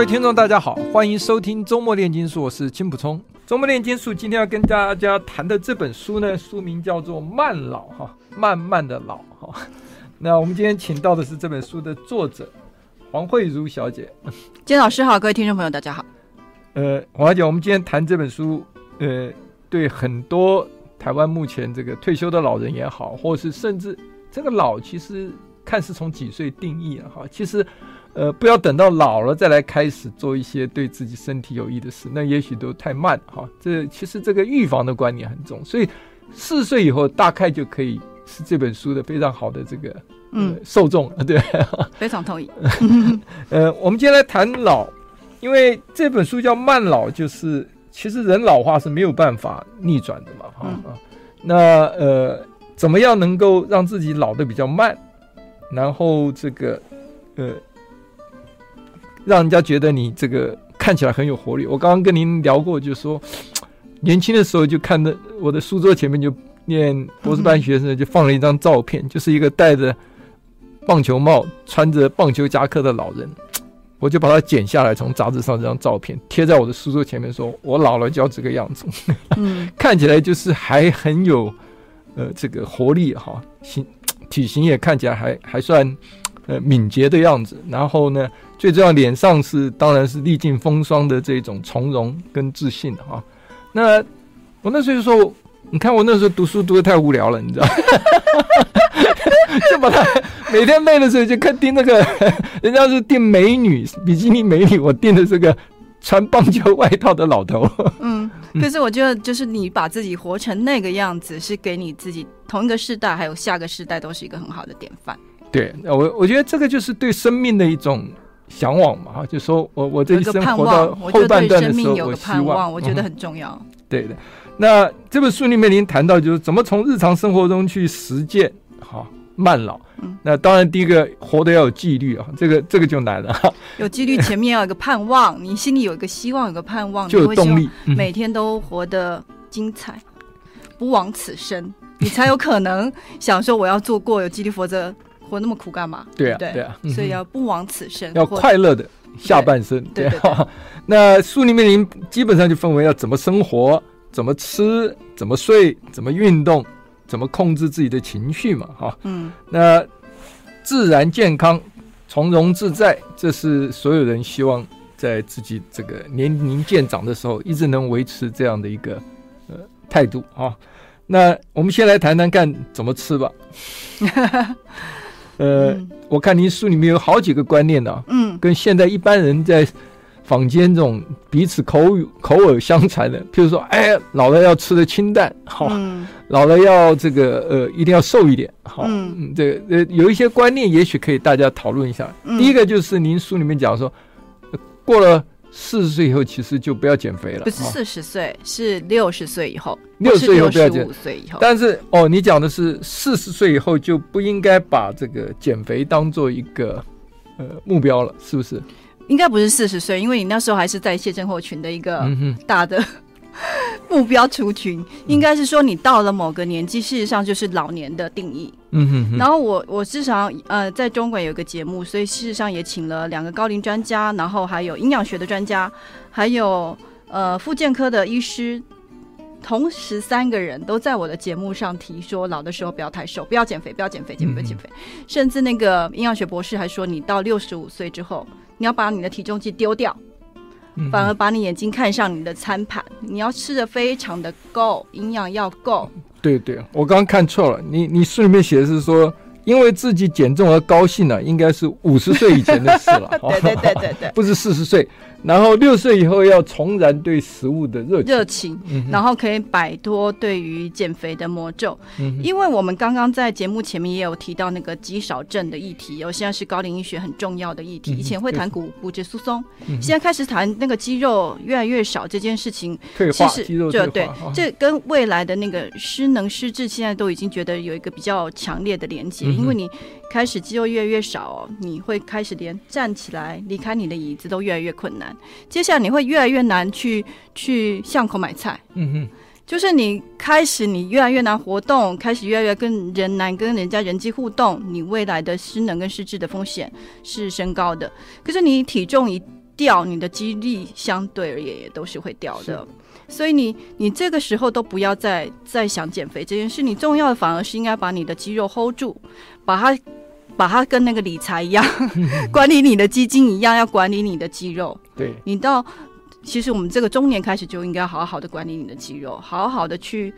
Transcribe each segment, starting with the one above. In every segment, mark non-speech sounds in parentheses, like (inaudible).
各位听众，大家好，欢迎收听周末炼金术，我是金普聪。周末炼金术今天要跟大家谈的这本书呢，书名叫做《慢老》哈，慢慢的老哈。(laughs) 那我们今天请到的是这本书的作者黄慧如小姐。金老师好，各位听众朋友大家好。呃，黄小姐，我们今天谈这本书，呃，对很多台湾目前这个退休的老人也好，或是甚至这个老，其实看是从几岁定义啊哈，其实。呃，不要等到老了再来开始做一些对自己身体有益的事，那也许都太慢哈。这其实这个预防的观念很重，所以四岁以后大概就可以是这本书的非常好的这个、呃、嗯受众，对，非常同意。呃，我们今天来谈老，因为这本书叫《慢老》，就是其实人老化是没有办法逆转的嘛，哈、嗯、啊。那呃，怎么样能够让自己老的比较慢，然后这个呃。让人家觉得你这个看起来很有活力。我刚刚跟您聊过，就是说 (tsk) 年轻的时候就看的我的书桌前面就念博士班学生就放了一张照片，就是一个戴着棒球帽、穿着棒球夹克的老人，(tsk) 我就把它剪下来，从杂志上这张照片贴在我的书桌前面，说我老了就要这个样子，(laughs) (laughs) 看起来就是还很有呃这个活力哈，形 (tsk) 体型也看起来还还算呃敏捷的样子，然后呢。最重要，脸上是当然是历尽风霜的这种从容跟自信哈。那我那时候就说，你看我那时候读书读的太无聊了，你知道，(laughs) 就把他每天累的时候就看盯那个，人家是盯美女比基尼美女，我盯的这个穿棒球外套的老头。嗯，可是我觉得就是你把自己活成那个样子，是给你自己同一个世代还有下个世代都是一个很好的典范。对，我我觉得这个就是对生命的一种。向往嘛，哈，就说我我这一生活到后半段的时候，我希望，我觉得很重要。对的，那这本书里面您谈到就是怎么从日常生活中去实践哈慢老。嗯，那当然第一个活得要有纪律啊，这个这个就难了。有纪律，前面要有一个盼望，你心里有一个希望，有个盼望，就有动力，每天都活得精彩，不枉此生，你才有可能想说我要做过有纪律，否则。活那么苦干嘛？对啊，对，对啊，所以要不枉此生，要快乐的下半生。对，(laughs) 那书里面临基本上就分为要怎么生活、怎么吃、怎么睡、怎么运动、怎么控制自己的情绪嘛，哈。嗯。那自然健康、从容自在，这是所有人希望在自己这个年龄渐长的时候，一直能维持这样的一个呃态度啊。那我们先来谈谈看怎么吃吧。(laughs) 呃，嗯、我看您书里面有好几个观念呢、啊，嗯，跟现在一般人在坊间这种彼此口语口耳相传的，譬如说，哎，老了要吃的清淡，好，嗯、老了要这个呃，一定要瘦一点，好，嗯，这个呃，有一些观念，也许可以大家讨论一下。嗯、第一个就是您书里面讲说，过了。四十岁以后，其实就不要减肥了。不是四十岁，是六十岁以后。六十岁以后不要减。五岁以后。但是哦，你讲的是四十岁以后就不应该把这个减肥当做一个呃目标了，是不是？应该不是四十岁，因为你那时候还是在谢症候群的一个大的。(laughs) 目标族群应该是说，你到了某个年纪，事实上就是老年的定义。嗯哼，哼。然后我我至少呃，在中国有一个节目，所以事实上也请了两个高龄专家，然后还有营养学的专家，还有呃复健科的医师，同时三个人都在我的节目上提说，老的时候不要太瘦，不要减肥，不要减肥，减肥，减肥。甚至那个营养学博士还说，你到六十五岁之后，你要把你的体重计丢掉。反而把你眼睛看上你的餐盘，你要吃的非常的够，营养要够。对对，我刚刚看错了，你你书里面写的是说因为自己减重而高兴呢、啊，应该是五十岁以前的事了。(laughs) 对对对对对，不是四十岁。然后六岁以后要重燃对食物的热情，热情，然后可以摆脱对于减肥的魔咒。嗯、因为我们刚刚在节目前面也有提到那个肌少症的议题，哦，现在是高龄医学很重要的议题。以前会谈骨骨质疏松，现在开始谈那个肌肉越来越少这件事情，退化，肌肉退化，对，这跟未来的那个失能失智，现在都已经觉得有一个比较强烈的连接，因为你。开始肌肉越来越少哦，你会开始连站起来离开你的椅子都越来越困难。接下来你会越来越难去去巷口买菜，嗯哼，就是你开始你越来越难活动，开始越来越跟人难跟人家人际互动，你未来的失能跟失智的风险是升高的。可是你体重一掉，你的肌力相对而言也都是会掉的。所以你你这个时候都不要再再想减肥这件事，你重要的反而是应该把你的肌肉 hold 住，把它。把它跟那个理财一样，(laughs) 管理你的基金一样，要管理你的肌肉。对，你到其实我们这个中年开始就应该好好的管理你的肌肉，好好的去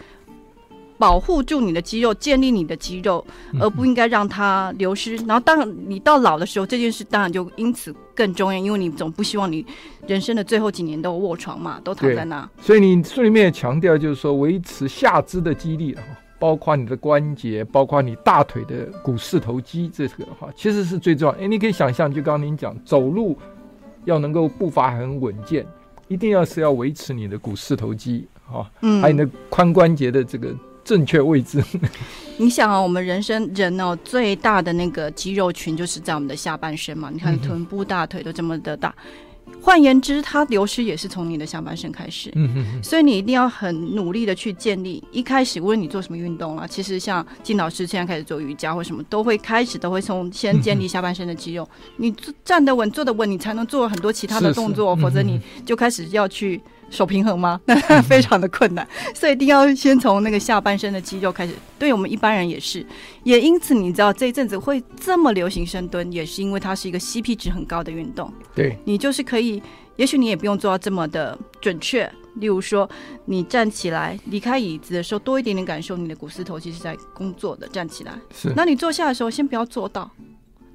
保护住你的肌肉，建立你的肌肉，而不应该让它流失。然后，当你到老的时候，这件事当然就因此更重要，因为你总不希望你人生的最后几年都卧床嘛，都躺在那。所以你书里面也强调，就是说维持下肢的肌力了。包括你的关节，包括你大腿的股四头肌，这个的话其实是最重要。哎，你可以想象，就刚刚您讲，走路要能够步伐很稳健，一定要是要维持你的股四头肌，还有你的髋关节的这个正确位置。你想啊，我们人生人哦，最大的那个肌肉群就是在我们的下半身嘛。你看臀部、大腿都这么的大。嗯换言之，它流失也是从你的下半身开始，所以你一定要很努力的去建立。一开始无论你做什么运动啊，其实像金老师现在开始做瑜伽或什么，都会开始都会从先建立下半身的肌肉。嗯、你站得稳、坐得稳，你才能做很多其他的动作，是是，否则你就开始要去。手平衡吗？那 (laughs) (laughs) 非常的困难，所以一定要先从那个下半身的肌肉开始。对我们一般人也是，也因此你知道这一阵子会这么流行深蹲，也是因为它是一个 CP 值很高的运动。对，你就是可以，也许你也不用做到这么的准确。例如说，你站起来离开椅子的时候，多一点点感受你的股四头肌是在工作的。站起来，是。那你坐下的时候，先不要做到。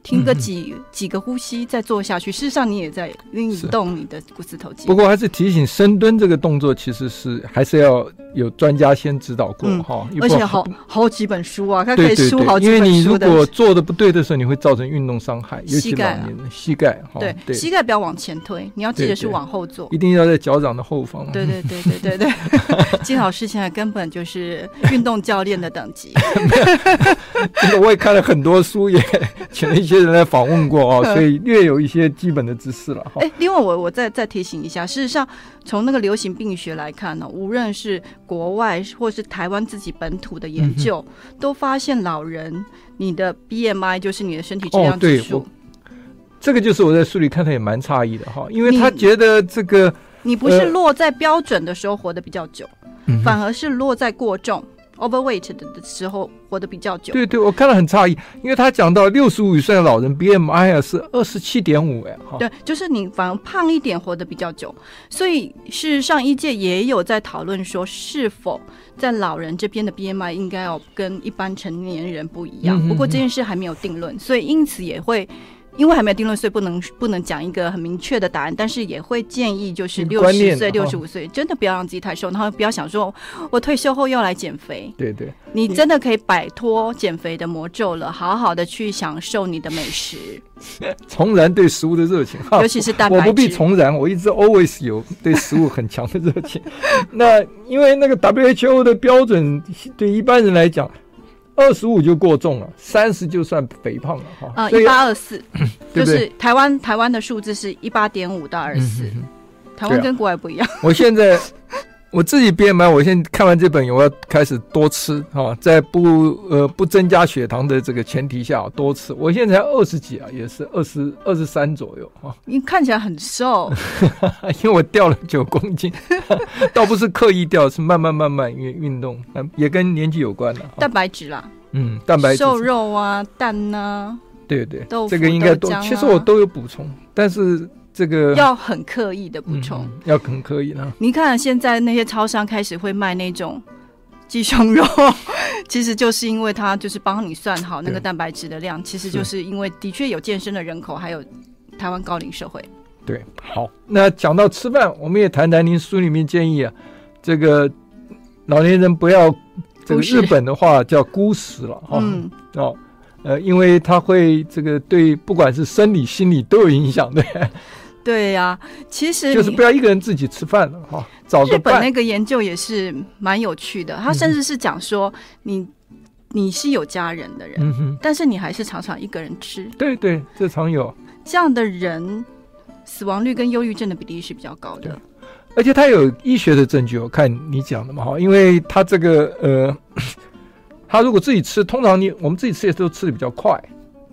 停个几、嗯、几个呼吸再做下去，事实上你也在运动你的股四头肌。不过还是提醒，深蹲这个动作其实是还是要有专家先指导过哈、嗯。而且好好几本书啊，它可以书好几本书的。因为你如果做的不对的时候，你会造成运动伤害，尤其老年的膝盖哈。对，对膝盖不要往前推，你要记得是往后做，一定要在脚掌的后方。对对对对对对，(laughs) 金老师现在根本就是运动教练的等级。(laughs) 这个我也看了很多书，也 (laughs) 请了一些。人来访问过哦，(laughs) 所以略有一些基本的知识了哈。哎，另外我我再再提醒一下，事实上从那个流行病学来看呢，无论是国外或是台湾自己本土的研究，都发现老人你的 BMI 就是你的身体质量指数。这个就是我在书里看他也蛮诧异的哈，因为他觉得这个你不是落在标准的时候活得比较久，反而是落在过重。Overweight 的的时候活得比较久，对对，我看了很诧异，因为他讲到六十五岁的老人 BMI 啊是二十七点五哎，对，就是你反而胖一点活得比较久，所以事实上医界也有在讨论说，是否在老人这边的 BMI 应该要跟一般成年人不一样，嗯、哼哼，不过这件事还没有定论，所以因此也会。因为还没有定论，所以不能不能讲一个很明确的答案。但是也会建议，就是六十岁、六十五岁，真的不要让自己太瘦，然后不要想说，我退休后又来减肥。对对，你真的可以摆脱减肥的魔咒了，好好的去享受你的美食，(laughs) 重燃对食物的热情。尤其是蛋白质，我不必重燃，我一直 always 有对食物很强的热情。(laughs) 那因为那个 WHO 的标准，对一般人来讲。二十五就过重了，三十就算肥胖了哈。啊，一八二四，(clears throat) 就是台湾台湾的数字是一八点五到二十四，台湾跟国外不一样。(laughs) 我现在。我自己 BMI，我现在看完这本，我要开始多吃哈，在不呃不增加血糖的这个前提下多吃。我现在才二十几啊，也是二十二十三左右哈。你看起来很瘦，(laughs) 因为我掉了九公斤，(laughs) 倒不是刻意掉，是慢慢慢慢因为运动，也跟年纪有关的。蛋白质啦，嗯，蛋白质、瘦肉啊，蛋呐、啊，对对，这个应该都。其实我都有补充，但是。这个要很刻意的补充，嗯，要很刻意呢。你看现在那些超商开始会卖那种鸡胸肉，其 (laughs) 其实就是因为它就是帮你算好那个蛋白质的量，其实就是因为的确有健身的人口，还有台湾高龄社会。对，好，那讲到吃饭，我们也谈谈您书里面建议啊，这个老年人不要这个日本的话叫孤食了哈，嗯，哦，呃，因为它会这个对不管是生理心理都有影响，对。对呀、啊，其实就是不要一个人自己吃饭了哈。日本那个研究也是蛮有趣的，他甚至是讲说你，你你是有家人的人，嗯，但是你还是常常一个人吃。对对，这常有这样的人，死亡率跟忧郁症的比例是比较高的。而且他有医学的证据，我看你讲的嘛哈，因为他这个呃，(coughs) 他如果自己吃，通常你我们自己吃也都吃的比较快。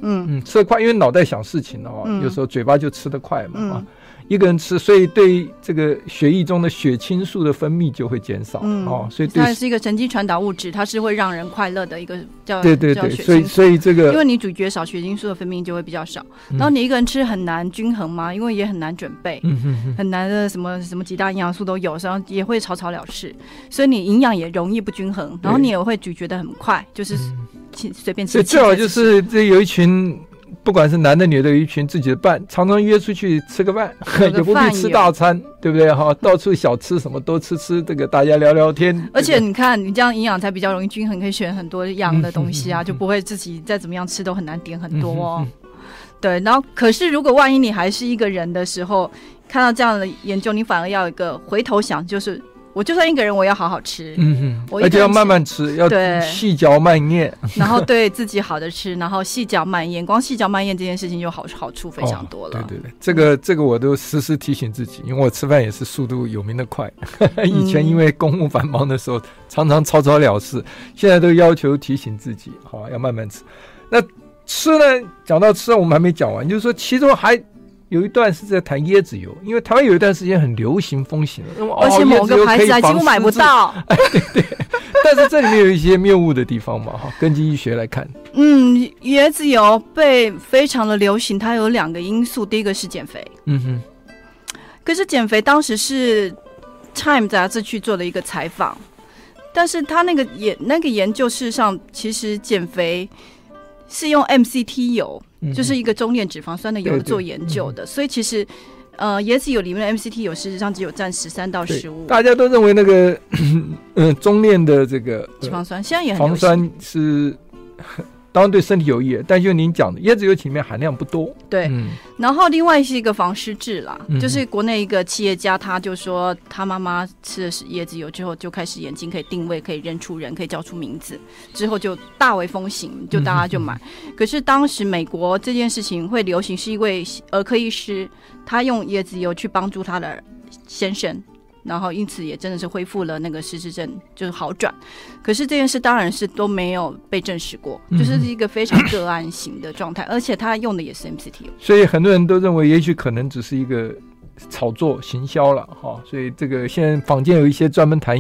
嗯。嗯，吃得快，因为脑袋想事情的话，嗯、有时候嘴巴就吃得快嘛一个人吃，所以对这个血液中的血清素的分泌就会减少、嗯、哦。所以对它是一个神经传导物质，它是会让人快乐的一个叫对对对。所以所以这个，因为你咀嚼少，血清素的分泌就会比较少。嗯、然后你一个人吃很难均衡嘛，因为也很难准备，嗯、哼哼很难的什么什么几大营养素都有，然后也会草草了事，所以你营养也容易不均衡，然后你也会咀嚼的很快，就是。嗯随便吃，最好就是这有一群，不管是男的女的，有一群自己的伴，常常约出去吃个饭，(laughs) 也不必吃大餐，对不对？哈，到处小吃什么多吃吃，这个大家聊聊天。而且你看，你这样营养才比较容易均衡，可以选很多样的东西啊，就不会自己再怎么样吃都很难点很多哦。(laughs) 对，然后可是如果万一你还是一个人的时候，看到这样的研究，你反而要有一个回头想，就是。我就算一个人，我要好好吃，嗯哼，而且要慢慢吃，要细嚼慢咽，(laughs) 然后对自己好的吃，然后细嚼慢咽，光细嚼慢咽这件事情就好好处非常多了。哦、对对对，这个这个我都时时提醒自己，因为我吃饭也是速度有名的快，(laughs) 以前因为公务繁忙的时候常常草草了事，现在都要求提醒自己，好要慢慢吃。那吃呢？讲到吃，我们还没讲完，就是说其中还。有一段是在谈椰子油，因为台湾有一段时间很流行风行，而且某个牌子还几乎买不到。(laughs) 哎，对对，但是这里面有一些谬误的地方嘛，哈，根据医学来看，嗯，椰子油被非常的流行，它有两个因素，第一个是减肥，嗯哼，可是减肥当时是《Time》杂志去做了一个采访，但是他那个研那个研究事实上其实减肥是用 MCT 油。就是一个中链脂肪酸的油做研究的，所以其实，呃，椰子油里面的 MCT 油事实上只有占十三到十五。大家都认为那个，嗯，(laughs) 中链的这个脂肪酸现在也很肪酸是。当然对身体有益，但就您讲的椰子油里面含量不多。对，嗯、然后另外是一个防失智啦，嗯、就是国内一个企业家，他就说他妈妈吃的是椰子油之后，就开始眼睛可以定位，可以认出人，可以叫出名字，之后就大为风行，就大家就买。可是当时美国这件事情会流行，是一位儿科医师，他用椰子油去帮助他的先生。然后因此也真的是恢复了那个失智症，就是好转。可是这件事当然是都没有被证实过，嗯、就是一个非常个案型的状态，而且他用的也是 MCT。所以很多人都认为，也许可能只是一个炒作行销了哈。所以这个现在坊间有一些专门谈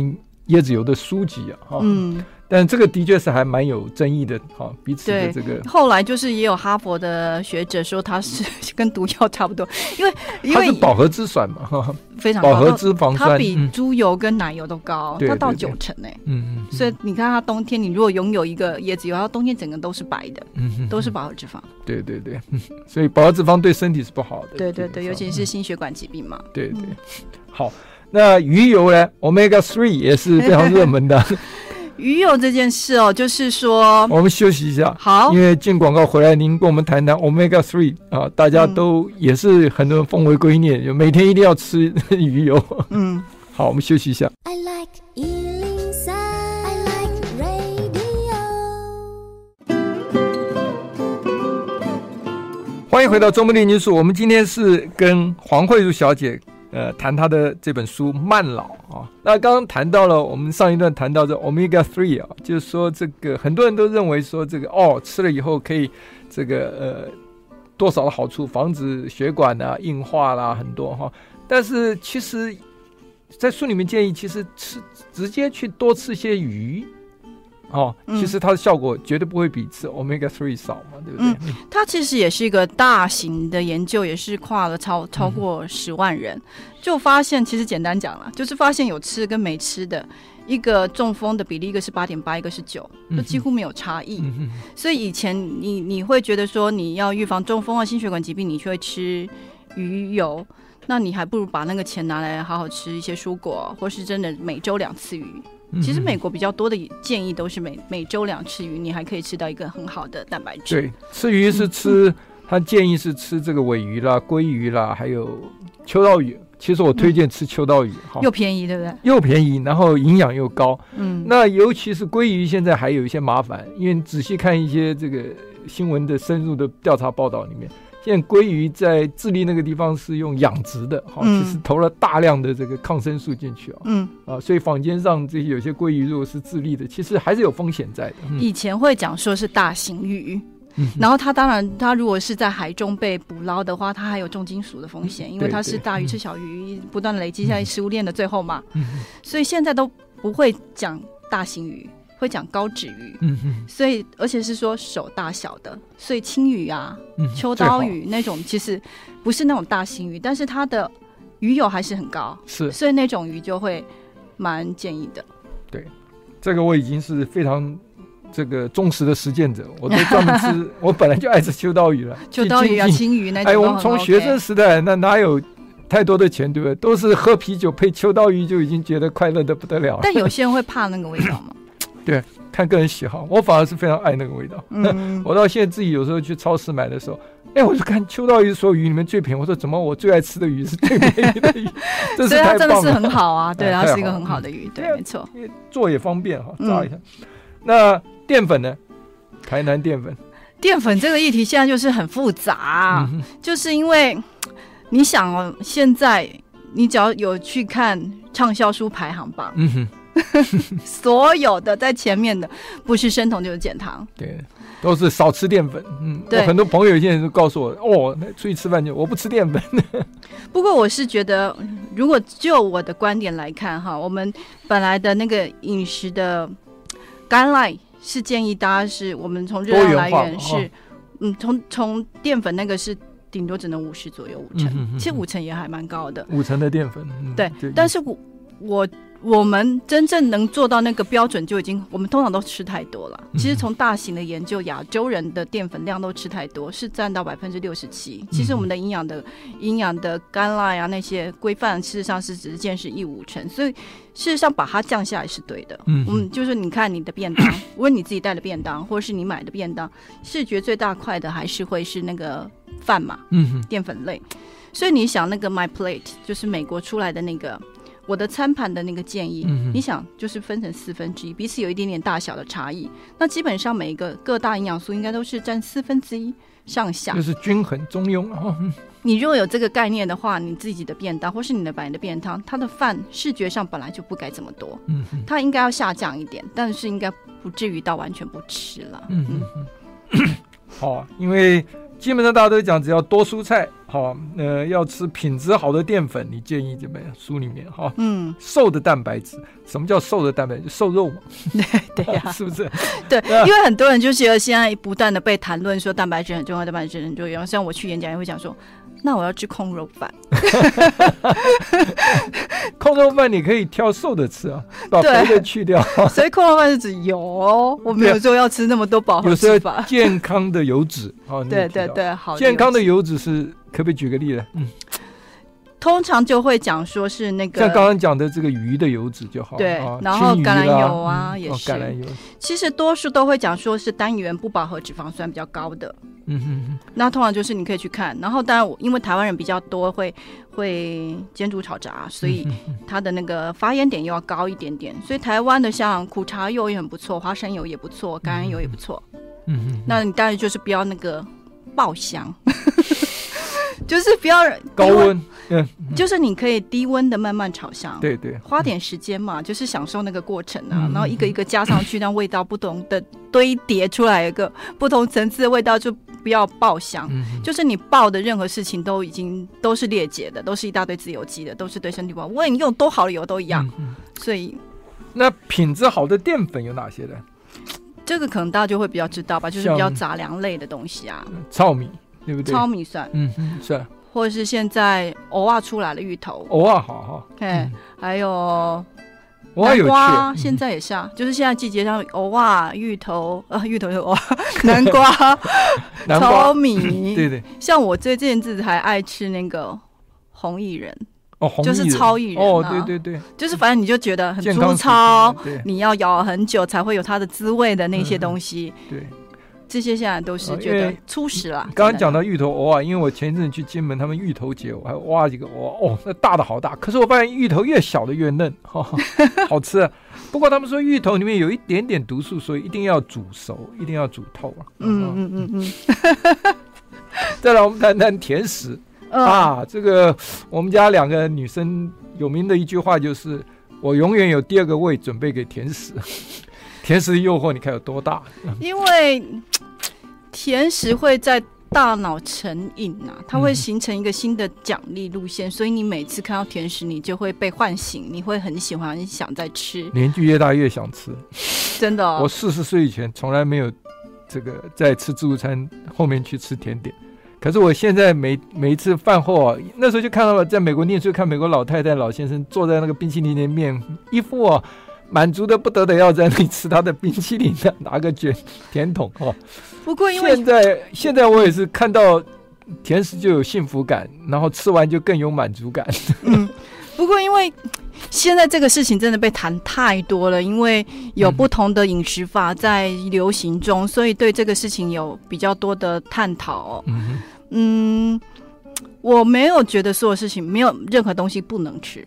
椰子油的书籍啊哈。嗯。但这个的确是还蛮有争议的，哈，彼此的这个。后来就是也有哈佛的学者说它是跟毒药差不多，因为 (laughs) 因为它是饱和脂酸嘛，哈，非常饱和脂肪酸，它比猪油跟奶油都高，它到九成诶，嗯嗯，所以你看它冬天，你如果拥有一个椰子油，它冬天整个都是白的，嗯都是饱和脂肪。对对对，(laughs) 所以饱和脂肪对身体是不好的。对对对，尤其是心血管疾病嘛。对对，好，那鱼油呢？Omega three 也是非常热门的。(laughs) 鱼油这件事哦，就是说，我们休息一下，好，因为进广告回来，您跟我们谈谈 Omega Three 啊，大家都也是很多人奉为圭臬，就每天一定要吃鱼油。嗯，(laughs) 好，我们休息一下。I like 103, I like radio。欢迎回到周末列宁术，我们今天是跟黄慧茹小姐。呃，谈他的这本书《慢老》啊，那刚刚谈到了，我们上一段谈到这 Omega Three 啊，就是说这个很多人都认为说这个哦，吃了以后可以这个呃多少的好处，防止血管啊硬化啦很多哈，但是其实，在书里面建议，其实吃直接去多吃些鱼，哦，其实它的效果绝对不会比吃 Omega Three 少嘛，对不对？嗯，它其实也是一个大型的研究，也是跨了超超过十万人，就发现其实简单讲了，就是发现有吃跟没吃的。一个中风的比例，一个是八点八，一个是九，就几乎没有差异。所以以前你你会觉得说你要预防中风啊、心血管疾病，你就会吃鱼油，那你还不如把那个钱拿来好好吃一些蔬果，或是真的每周两次鱼。嗯、其实美国比较多的建议都是每每周两次鱼，你还可以吃到一个很好的蛋白质。对，吃鱼是吃，嗯、他建议是吃这个尾鱼啦、鲑鱼啦，还有秋刀鱼。其实我推荐吃秋刀鱼，哈、嗯，又便宜，对不对？又便宜，然后营养又高。嗯，那尤其是鲑鱼，现在还有一些麻烦，因为仔细看一些这个新闻的深入的调查报道里面，现在鲑鱼在智利那个地方是用养殖的，哈、嗯，其实投了大量的这个抗生素进去啊，嗯，啊，所以坊间上这些有些鲑鱼如果是智利的，其实还是有风险在的。嗯、以前会讲说是大型鱼。然后它当然，它如果是在海中被捕捞的话，它还有重金属的风险，因为它是大鱼吃小鱼，不断累积在食物链的最后嘛。所以现在都不会讲大型鱼，会讲高脂鱼。所以而且是说手大小的，所以青鱼啊、秋刀鱼那种其实不是那种大型鱼，但是它的鱼油还是很高。是，所以那种鱼就会蛮建议的。对，这个我已经是非常。这个忠实的实践者，我都专门吃。(laughs) 我本来就爱吃秋刀鱼了，秋刀鱼啊，青鱼那种。哎，我们从学生时代那哪有太多的钱，对不对？都是喝啤酒配秋刀鱼就已经觉得快乐的不得了了。但有些人会 (laughs) 怕那个味道吗？(laughs) 对，看个人喜好。我反而是非常爱那个味道。嗯，(laughs) 我到现在自己有时候去超市买的时候，哎，我就看秋刀鱼所有鱼里面最便宜。我说怎么我最爱吃的鱼是最便宜的鱼？(laughs) 这是它真的是很好啊，对，它是一个很好的鱼，对，没错。做也方便哈，炸一下。那。淀粉呢？台南淀粉，淀粉这个议题现在就是很复杂，嗯、就是因为 (tsk) 你想哦，现在你只要有去看畅销书排行榜，嗯、哼 (laughs) 所有的在前面的不是生酮就是减糖，对，都是少吃淀粉。嗯，对很多朋友现在都告诉我，哦，出去吃饭就我不吃淀粉。(laughs) 不过我是觉得，如果就我的观点来看哈，我们本来的那个饮食的 guideline。是建议大家是我们从热量来源是，哦、嗯，从从淀粉那个是顶多只能五十左右五成，嗯、哼哼哼其实五成也还蛮高的。五成的淀粉，对但是我我。我们真正能做到那个标准，就已经我们通常都吃太多了。其实从大型的研究，亚洲人的淀粉量都吃太多，是占到百分之六十七。其实我们的营养的营养的干辣呀那些规范，事实上是只是见是一五成，所以事实上把它降下来是对的。嗯，嗯，就是你看你的便当，(coughs) 无论你自己带的便当，或者是你买的便当，视觉最大块的还是会是那个饭嘛，嗯，淀粉类。所以你想那个 My Plate，就是美国出来的那个。我的餐盘的那个建议，嗯、你想就是分成四分之一，彼此有一点点大小的差异。那基本上每一个各大营养素应该都是占四分之一上下，就是均衡中庸。哦、你如果有这个概念的话，你自己的便当或是你的白的便当，它的饭视觉上本来就不该这么多，嗯，它应该要下降一点，但是应该不至于到完全不吃了。嗯嗯嗯，(coughs) 好、啊，因为。基本上大家都讲，只要多蔬菜，好，呃，要吃品质好的淀粉。你建议怎么样？书里面哈，嗯，瘦的蛋白质，什么叫瘦的蛋白质？瘦肉嘛，(laughs) 对对呀，(laughs) 是不是？(laughs) 对，因为很多人就觉得现在不断的被谈论说蛋白质很重要，蛋白质很重要。像我去演讲也会讲说。那我要吃控肉饭，控肉饭你可以挑瘦的吃啊，把肥的去掉。所以控肉饭是指油，我没有说要吃那么多饱和脂肪。健康的油脂，对对对，好。健康的油脂是可不可以举个例子？嗯。通常就会讲说是那个，像刚刚讲的这个鱼的油脂就好，对，然后橄榄油啊也是，橄榄油。其实多数都会讲说是单元不饱和脂肪酸比较高的，嗯哼哼。那通常就是你可以去看，然后当然因为台湾人比较多会会煎煮炒炸，所以它的那个发烟点又要高一点点，所以台湾的像苦茶油也很不错，花生油也不错，橄榄油也不错，嗯哼。那你当然就是不要那个爆香。(laughs) 就是不要高温，嗯，就是你可以低温的慢慢炒香，对对，花点时间嘛，就是享受那个过程啊，然后一个一个加上去，让味道不同的堆叠出来一个不同层次的味道，就不要爆香。就是你爆的任何事情都已经都是裂解的，都是一大堆自由基的，都是对身体不好。无论你用多好的油都一样，所以那品质好的淀粉有哪些呢？这个可能大家就会比较知道吧，就是比较杂粮类的东西啊，糙米对不对？糙米蒜，嗯嗯算，或者是现在偶尔出来的芋头，偶尔好哈，哎，还有。南瓜现在也是啊，就是现在季节上，偶尔、芋头啊，(laughs) 芋头有藕，(laughs) (laughs) 南瓜、糙米，对对。像我这阵子还爱吃那个红薏仁，哦，就是糙薏仁哦，对对对，就是反正你就觉得很粗糙，你要咬很久才会有它的滋味的那些东西，对。这些现在都是觉得粗食了。刚刚讲到芋头藕啊，因为我前一阵去金门，他们芋头节，我还挖几个藕，哦，那大的好大。可是我发现芋头越小的越嫩，(laughs) 哈、哦，好吃啊。不过他们说芋头里面有一点点毒素，所以一定要煮熟，一定要煮透啊。嗯嗯嗯嗯。(laughs) 再来，我们谈谈甜食、嗯、啊。这个我们家两个女生有名的一句话就是：我永远有第二个胃准备给甜食。甜食的诱惑，你看有多大？因为。甜食会在大脑成瘾啊，它会形成一个新的奖励路线，嗯、所以你每次看到甜食，你就会被唤醒，你会很喜欢，很想再吃。年纪越大越想吃，真的、哦。我四十岁以前从来没有这个在吃自助餐后面去吃甜点，可是我现在每每一次饭后啊，那时候就看到了，在美国念书看美国老太太老先生坐在那个冰淇淋的面，一副啊。满足的不得的，要在那里吃他的冰淇淋的，拿个卷甜筒哦。不过因为现在现在我也是看到甜食就有幸福感，然后吃完就更有满足感。嗯，不过因为现在这个事情真的被谈太多了，因为有不同的饮食法在流行中，嗯、所以对这个事情有比较多的探讨。嗯嗯，我没有觉得所有事情没有任何东西不能吃，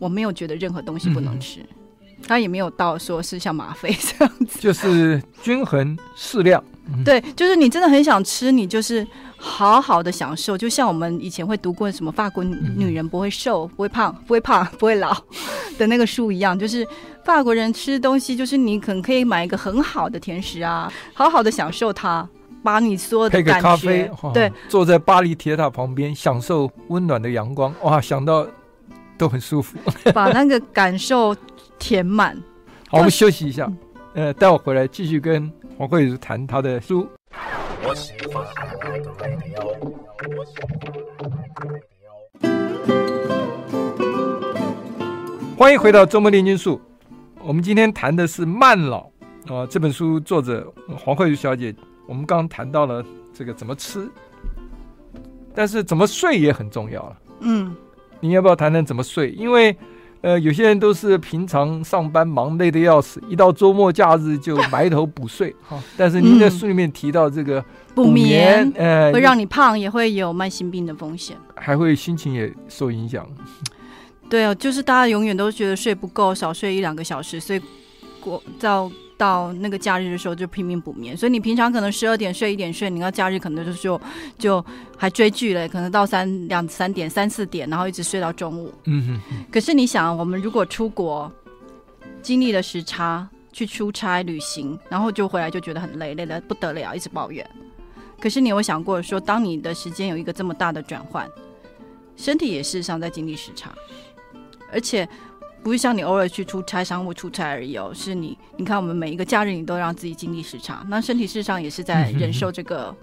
我没有觉得任何东西不能吃。嗯他也没有到说是像吗啡这样子，就是均衡适量。对，就是你真的很想吃，你就是好好的享受。就像我们以前会读过什么法国女人不会瘦、不会胖、不会胖、不会老 (laughs) 的那个书一样，就是法国人吃东西，就是你可能可以买一个很好的甜食啊，好好的享受它，把你所有的感觉，咖啡，对，坐在巴黎铁塔旁边享受温暖的阳光，哇，想到都很舒服，(laughs) 把那个感受。填满。好，我们休息一下，呃，待会回来继续跟黄慧如谈她的书。欢迎回到周末炼金术。我们今天谈的是慢老啊，这本书作者黄慧如小姐。我们刚刚谈到了这个怎么吃，但是怎么睡也很重要了。嗯，你要不要谈谈怎么睡？因为呃，有些人都是平常上班忙累得要死，一到周末假日就埋头补睡 (laughs) 哈。但是您在书里面提到这个补眠，嗯、呃，会让你胖，也会有慢性病的风险，还会心情也受影响。对啊，就是大家永远都觉得睡不够，少睡一两个小时，所以过到。到那个假日的时候就拼命补眠，所以你平常可能十二点睡一点睡，你到假日可能就就就还追剧嘞，可能到三两三点三四点，然后一直睡到中午。嗯。可是你想，我们如果出国，经历了时差，去出差旅行，然后就回来就觉得很累，累得不得了，一直抱怨。可是你有想过说，当你的时间有一个这么大的转换，身体也事实上在经历时差，而且。不是像你偶尔去出差、商务出差而已哦，是你，你看我们每一个假日，你都让自己经历时差，那身体事实上也是在忍受这个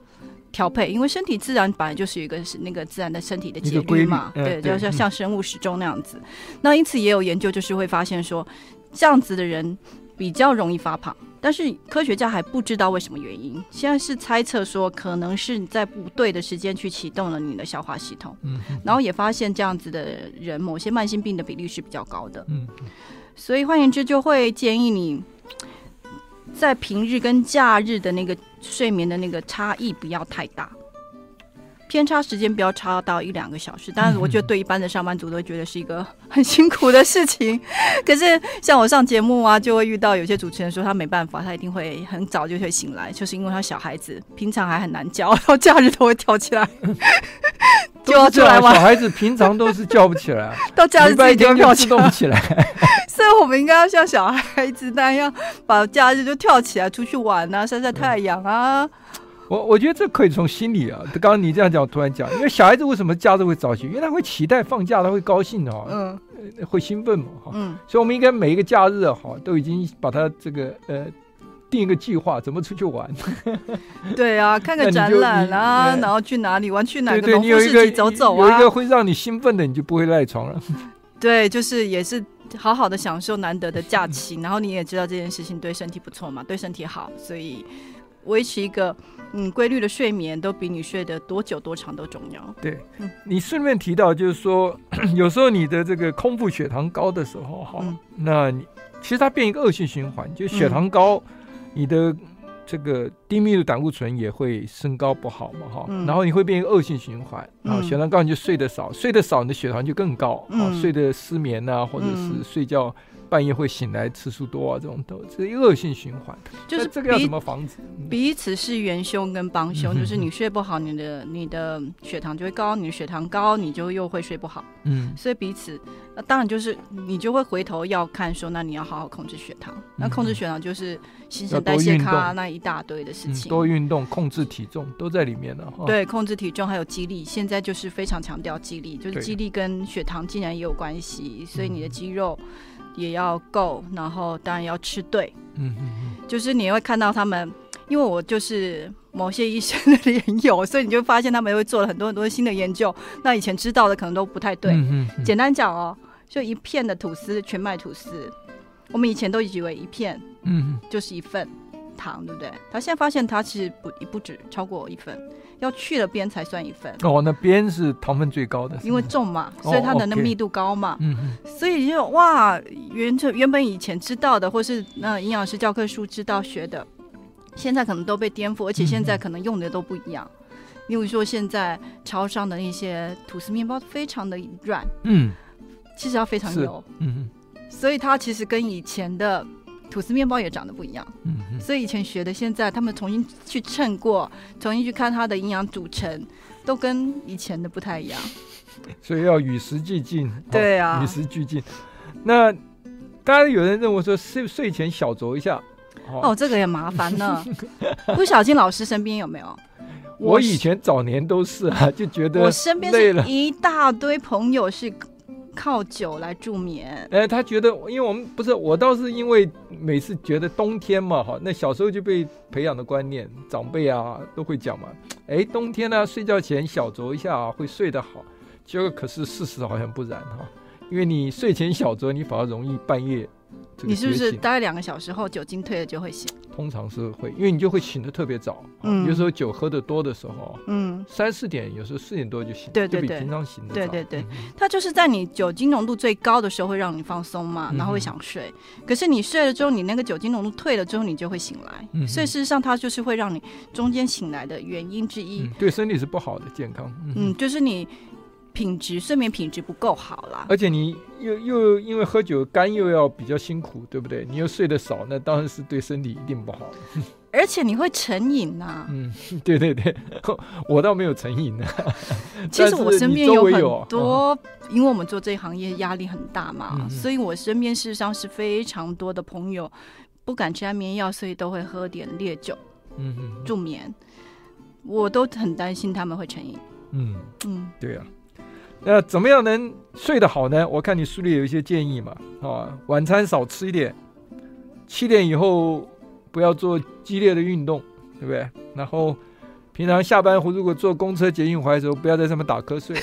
调配，因为身体自然本来就是一个是那个自然的身体的节律嘛，对，就像像生物时钟那样子。那因此也有研究，就是会发现说，这样子的人比较容易发胖。但是科学家还不知道为什么原因，现在是猜测说可能是你在不对的时间去启动了你的消化系统，嗯，然后也发现这样子的人，某些慢性病的比例是比较高的，嗯，所以换言之，就会建议你在平日跟假日的那个睡眠的那个差异不要太大。偏差时间不要差到一两个小时，但是我觉得对一般的上班族都觉得是一个很辛苦的事情。(laughs) 可是像我上节目啊，就会遇到有些主持人说他没办法，他一定会很早就会醒来，就是因为他小孩子平常还很难叫，然后假日都会跳起来，(laughs) 就要出来玩。小孩子平常都是叫不起来，(laughs) 到假日自己跳起动起来。所以我们应该要像小孩子那样，把假日就跳起来出去玩啊，晒晒太阳啊。我我觉得这可以从心里啊，刚刚你这样讲，我突然讲，因为小孩子为什么假日会早起？因为他会期待放假，他会高兴的哈，嗯，会兴奋嘛哈，嗯，所以我们应该每一个假日啊，哈，都已经把他这个呃。定一个计划，怎么出去玩？(laughs) 对啊，看个展览啊，然后去哪里玩，去哪个农夫市集走走啊。有一个会让你兴奋的，你就不会赖床了。(laughs) 对，就是也是好好的享受难得的假期，然后你也知道这件事情对身体不错嘛，对身体好，所以维持一个嗯规律的睡眠，都比你睡得多久多长都重要。对，嗯、你顺便提到就是说，(clears throat) 有时候你的这个空腹血糖高的时候，哈、嗯，那你其实它变一个恶性循环，就血糖高，嗯、你的。这个低密度胆固醇也会升高不好嘛哈，嗯、然后你会变一个恶性循环，然后血糖高你就睡得少，嗯、睡得少你的血糖就更高，嗯、睡得失眠啊，或者是睡觉。半夜会醒来次数多啊，这种都是恶性循环。就是这个要怎么防止？彼此是元凶跟帮凶，嗯、就是你睡不好，你的你的血糖就会高，你的血糖高，你就又会睡不好。嗯，所以彼此，那当然就是你就会回头要看说，那你要好好控制血糖。嗯、那控制血糖就是新陈代谢卡那一大堆的事情。多运动，控制体重都在里面了。对，控制体重还有肌力，现在就是非常强调肌力，就是肌力跟血糖竟然也有关系，所以你的肌肉。也要够，然后当然要吃对。嗯嗯嗯，就是你会看到他们，因为我就是某些医生的研友，所以你就发现他们会做了很多很多新的研究。那以前知道的可能都不太对。嗯嗯，简单讲哦，就一片的吐司，全麦吐司，我们以前都以为一片，嗯，就是一份糖，对不对？他现在发现他其实不不止超过一份。要去了边才算一份哦，那边是糖分最高的，因为重嘛，所以它的那密度高嘛，嗯嗯、哦，所以就哇，原原本以前知道的，或是那营养师教科书知道学的，现在可能都被颠覆，而且现在可能用的都不一样。例如、嗯、说，现在超商的那些吐司面包非常的软，嗯，其实要非常油，嗯嗯，所以它其实跟以前的。吐司面包也长得不一样，嗯哼，所以以前学的，现在他们重新去称过，重新去看它的营养组成，都跟以前的不太一样。(laughs) 所以要与时俱进，对啊，与时俱进。那当然有人认为说睡睡前小酌一下，哦，哦，这个也麻烦呢。(laughs) 不小心老师身边有没有？我，我以前早年都是啊，就觉得我身边是一大堆朋友是。靠酒来助眠。哎、他觉得，因为我们不是我，倒是因为每次觉得冬天嘛，哈，那小时候就被培养的观念，长辈啊都会讲嘛。哎、冬天呢、睡觉前小酌一下啊，会睡得好。结果可是事实好像不然哈，因为你睡前小酌，你反而容易半夜。你是不是大概两个小时后酒精退了就会醒？通常是会，因为你就会醒得特别早。嗯，有时候酒喝得多的时候，嗯，三四点，有时候四点多就醒，对对对，就比平常醒。对对对，它就是在你酒精浓度最高的时候会让你放松嘛，然后会想睡。可是你睡了之后，你那个酒精浓度退了之后，你就会醒来。嗯所以事实上，它就是会让你中间醒来的原因之一。对身体是不好的健康。嗯，就是你。品质睡眠品质不够好啦，而且你又又因为喝酒肝又要比较辛苦，对不对？你又睡得少，那当然是对身体一定不好。(laughs) 而且你会成瘾呐、啊。嗯，对对对，我倒没有成瘾呢。(laughs) 其实我身边有很多，啊、因为我们做这一行业压力很大嘛，嗯、所以我身边事实上是非常多的朋友不敢吃安眠药，所以都会喝点烈酒，嗯助眠。我都很担心他们会成瘾。嗯嗯，对呀、啊。那怎么样能睡得好呢？我看你书里有一些建议嘛，啊，晚餐少吃一点，七点以后不要做激烈的运动，对不对？然后平常下班后如果坐公车、捷运回来的时候，不要在上面打瞌睡。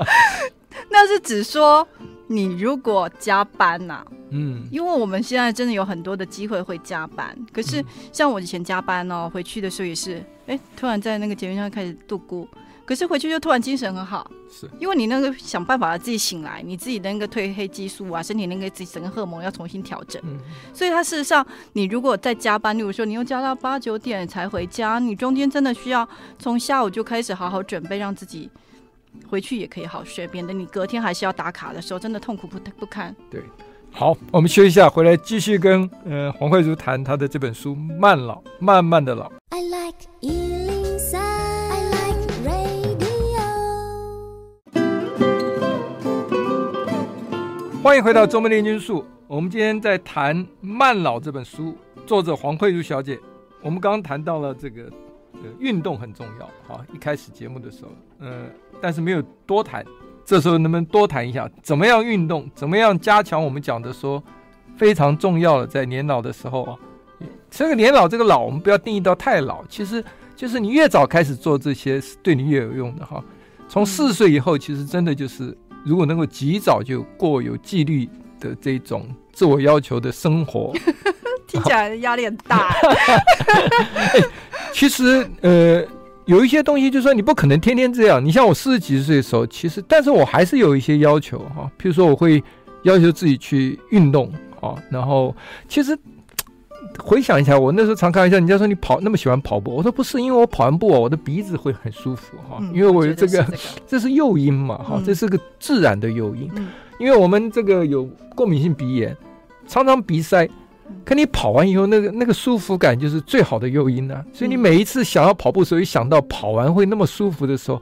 (laughs) 那是指说你如果加班呐、啊，嗯，因为我们现在真的有很多的机会会加班，可是像我以前加班哦，回去的时候也是，哎，突然在那个捷运上开始度咕。可是回去就突然精神很好，是。因为你那个想办法自己醒来，你自己的那个褪黑激素啊，身体那个自己整个荷尔蒙要重新调整，嗯、所以它事实上，你如果在加班，例如说你又加到八九点才回家，你中间真的需要从下午就开始好好准备，让自己回去也可以好睡，免得你隔天还是要打卡的时候，真的痛苦不不堪。对，好，我们休息一下，回来继续跟呃黄慧如谈她的这本书《慢老，慢慢的老》。I like 欢迎回到周末炼金术。我们今天在谈《慢老》这本书，作者黄慧茹小姐。我们刚刚谈到了这个，呃，运动很重要。好，一开始节目的时候，嗯、呃，但是没有多谈。这时候能不能多谈一下，怎么样运动，怎么样加强我们讲的说非常重要的，在年老的时候啊，这个年老这个老，我们不要定义到太老，其实就是你越早开始做这些，对你越有用的哈。从四十岁以后，其实真的就是如果能够及早就过有纪律的这种自我要求的生活，(laughs) 听起来压力很大。欸、(laughs) 其实呃，有一些东西就是说你不可能天天这样。你像我四十几岁的时候，其实但是我还是有一些要求哈，譬如说我会要求自己去运动啊，然后其实。回想一下，我那时候常开玩笑，人家说你跑那么喜欢跑步，我说不是，因为我跑完步啊我的鼻子会很舒服哈，因为我有这个，这是诱因嘛哈，这是个自然的诱因。因为我们这个有过敏性鼻炎，常常鼻塞，可你跑完以后那个那个舒服感就是最好的诱因呢。所以你每一次想要跑步的时候，一想到跑完会那么舒服的时候，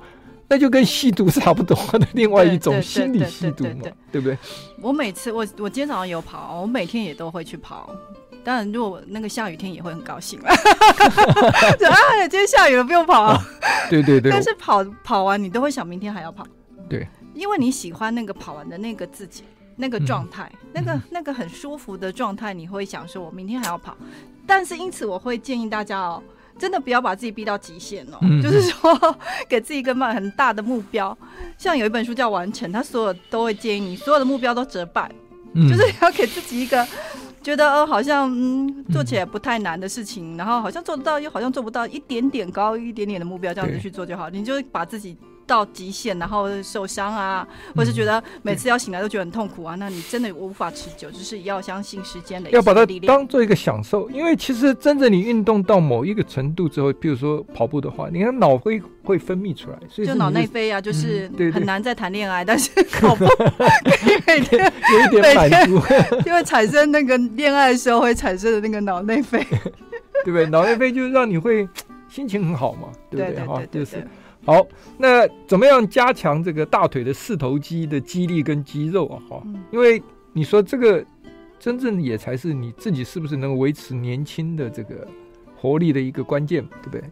那就跟吸毒差不多的另外一种心理吸毒嘛，对不对？我每次我我今天早上有跑，我每天也都会去跑。当然，如果那个下雨天也会很高兴 (laughs) 啊！啊，今天下雨了，不用跑。啊。对对对。但是跑跑完，你都会想明天还要跑。对。因为你喜欢那个跑完的那个自己，那个状态，嗯、那个那个很舒服的状态，你会想说，我明天还要跑。但是因此，我会建议大家哦，真的不要把自己逼到极限哦。嗯、就是说，(laughs) 给自己一个蛮很大的目标。像有一本书叫《完成》，他所有都会建议你所有的目标都折半，嗯、就是要给自己一个。觉得呃好像嗯做起来不太难的事情，嗯、然后好像做得到，又好像做不到，一点点高一点点的目标这样子去做就好，你就把自己。到极限，然后受伤啊，或是觉得每次要醒来都觉得很痛苦啊，嗯、那你真的无法持久。就是要相信时间的，要把它当做一个享受。因为其实真正你运动到某一个程度之后，比如说跑步的话，你看脑会会分泌出来，所以就脑内啡啊，就是很难再谈恋爱，嗯、但是跑步可以每天有一点满足，因为产生那个恋爱的时候会产生的那个脑内啡，(laughs) 对不对？脑内啡就是让你会 (tsk) 心情很好嘛，对不对？哈，就是。好，那怎么样加强这个大腿的四头肌的肌力跟肌肉啊？哈，因为你说这个真正也才是你自己是不是能维持年轻的这个活力的一个关键，对不对？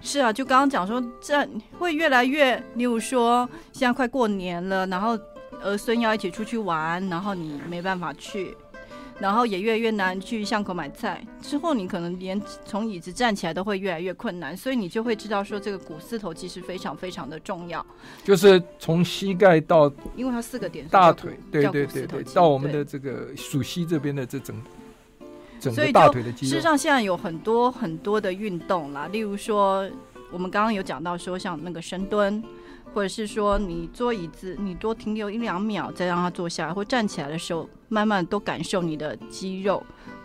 是啊，就刚刚讲说，这会越来越，例如说现在快过年了，然后儿孙要一起出去玩，然后你没办法去。然后也越来越难去巷口买菜，之后你可能连从椅子站起来都会越来越困难，所以你就会知道说这个股四头肌是非常非常的重要。就是从膝盖到，因为它四个点，大腿，对对对对，到我们的这个属膝这边的这整整个大腿的肌肉。事实上，现在有很多很多的运动啦，例如说我们刚刚有讲到说像那个深蹲。或者是说，你坐椅子，你多停留一两秒，再让他坐下来，或站起来的时候，慢慢多感受你的肌肉。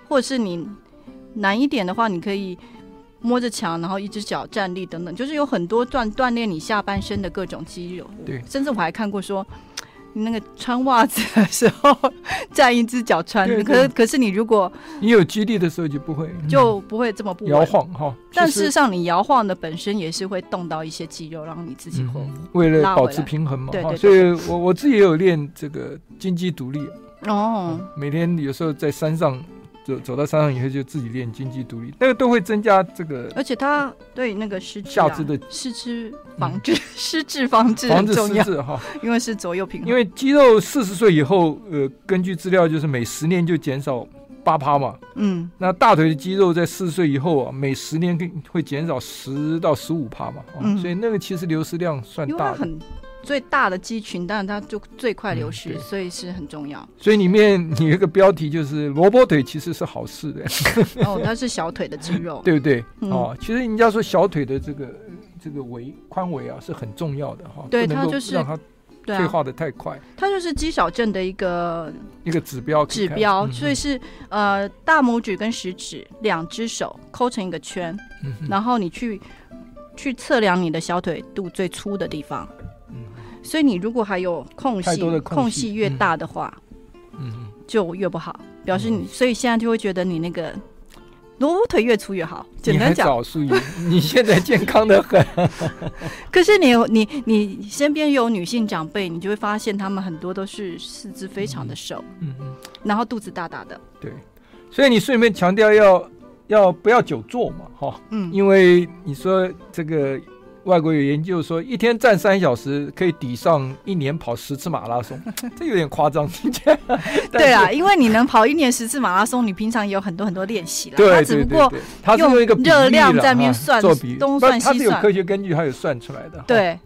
或者是你难一点的话，你可以摸着墙，然后一只脚站立等等，就是有很多锻锻炼你下半身的各种肌肉。对，甚至我还看过说。那个穿袜子的时候，(laughs) 站一只脚穿，可是可是你如果你有肌力的时候就不会就不会这么不摇晃哈。但事实上，你摇晃的本身也是会动到一些肌肉，让你自己会为了保持平衡嘛。对对。所以我我自己也有练这个金鸡独立哦，每天有时候在山上。走走到山上以后，就自己练经济独立，那个都会增加这个，而且他对那个失智、下肢的失智防治、(laughs) 失智防治防治失智哈，因为是左右平衡。因为肌肉四十岁以后，呃，根据资料就是每十年就减少八趴嘛，嗯，那大腿的肌肉在四十岁以后啊，每十年会减少十到十五趴嘛，嗯，所以那个其实流失量算大的。最大的肌群，当然它就最快流失，嗯、所以是很重要。所以里面有一个标题就是萝卜腿其实是好事的。(laughs) 哦，它是小腿的肌肉，(laughs) 对不对？嗯、哦，其实人家说小腿的这个这个围宽围啊是很重要的哈。对，它就是让它退化的太快。它就是肌少症的一个一个指标指标，所以是呃大拇指跟食指两只手抠成一个圈，嗯、然后你去去测量你的小腿肚最粗的地方。所以你如果还有空隙，空隙，空隙越大的话，就越不好，表示你。嗯、所以现在就会觉得你那个萝卜腿越粗越好。简单讲，你 (laughs) 现在健康的很。(laughs) 可是你你你身边有女性长辈，你就会发现她们很多都是四肢非常的瘦，嗯嗯，嗯然后肚子大大的。对，所以你顺便强调要要不要久坐嘛，哈，嗯，因为你说这个。外国有研究说，一天站三小时可以抵上一年跑十次马拉松，(laughs) 这有点夸张。(laughs) 对啊，因为你能跑一年十次马拉松，你平常也有很多很多练习了。对，他只不过他是用一个热量在那边算，做比东算西算，它是有科学根据，它有算出来的。对，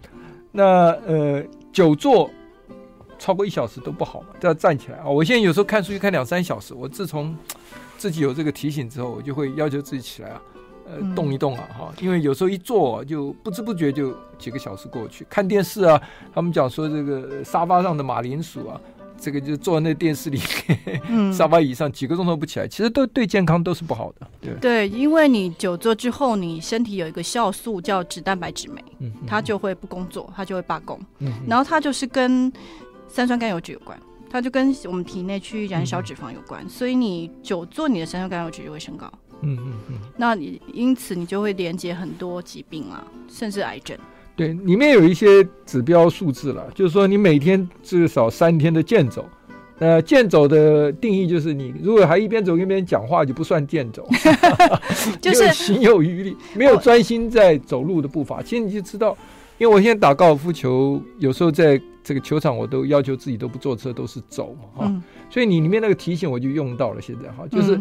那呃，久坐超过一小时都不好嘛，都要站起来啊。我现在有时候看书就看两三小时，我自从自己有这个提醒之后，我就会要求自己起来啊。呃，动一动啊，哈，因为有时候一坐就不知不觉就几个小时过去。看电视啊，他们讲说这个沙发上的马铃薯啊，这个就坐在那电视里 (laughs) 沙发椅上几个钟头不起来，其实都对健康都是不好的。对，对，因为你久坐之后，你身体有一个酵素叫脂蛋白质酶，嗯，它就会不工作，它就会罢工，嗯，然后它就是跟三酸甘油酯有关，它就跟我们体内去燃烧脂肪有关，嗯、所以你久坐，你的三酸甘油酯就会升高。嗯嗯嗯，那你因此你就会连接很多疾病啊，甚至癌症。对，里面有一些指标数字了，就是说你每天至少三天的健走。呃，健走的定义就是你如果还一边走一边讲话，就不算健走，(laughs) (laughs) 就是心有余力，没有专心在走路的步伐。其实你就知道，因为我现在打高尔夫球，有时候在这个球场，我都要求自己都不坐车，都是走嘛，哈、嗯。所以你里面那个提醒我就用到了，现在哈，就是。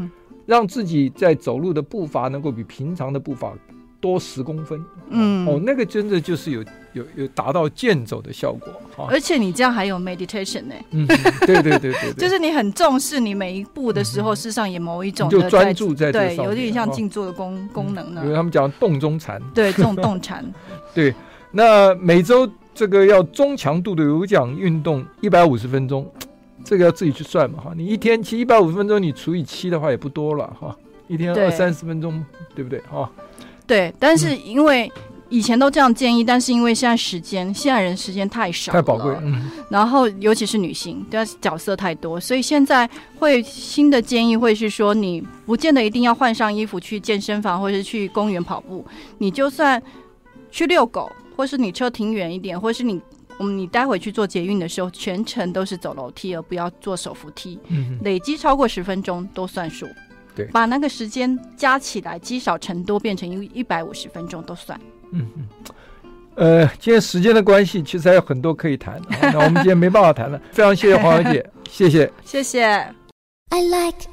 嗯让自己在走路的步伐能够比平常的步伐多十公分，嗯，哦，那个真的就是有有有达到健走的效果，而且你这样还有 meditation 呢，嗯，对对对对，(laughs) 就是你很重视你每一步的时候，事实上也某一种就专注在对，有点像静坐的功功能呢。因为他们讲动中禅，对，这种 (laughs) 动禅，对，那每周这个要中强度的有氧运动一百五十分钟。这个要自己去算嘛哈，你一天骑一百五十分钟，你除以七的话也不多了哈，一天二三十分钟，对不对哈？对，但是因为以前都这样建议，嗯、但是因为现在时间，现在人时间太少，太宝贵，嗯，然后尤其是女性，对角色太多，所以现在会新的建议会是说，你不见得一定要换上衣服去健身房或者是去公园跑步，你就算去遛狗，或是你车停远一点，或是你。嗯，你待会去做捷运的时候，全程都是走楼梯，而不要坐手扶梯。嗯，累积超过十分钟都算数。对，把那个时间加起来，积少成多，变成一一百五十分钟都算。嗯嗯。呃，今天时间的关系，其实还有很多可以谈。(laughs) 那我们今天没办法谈了，非常谢谢黄小姐，谢谢，谢谢。I like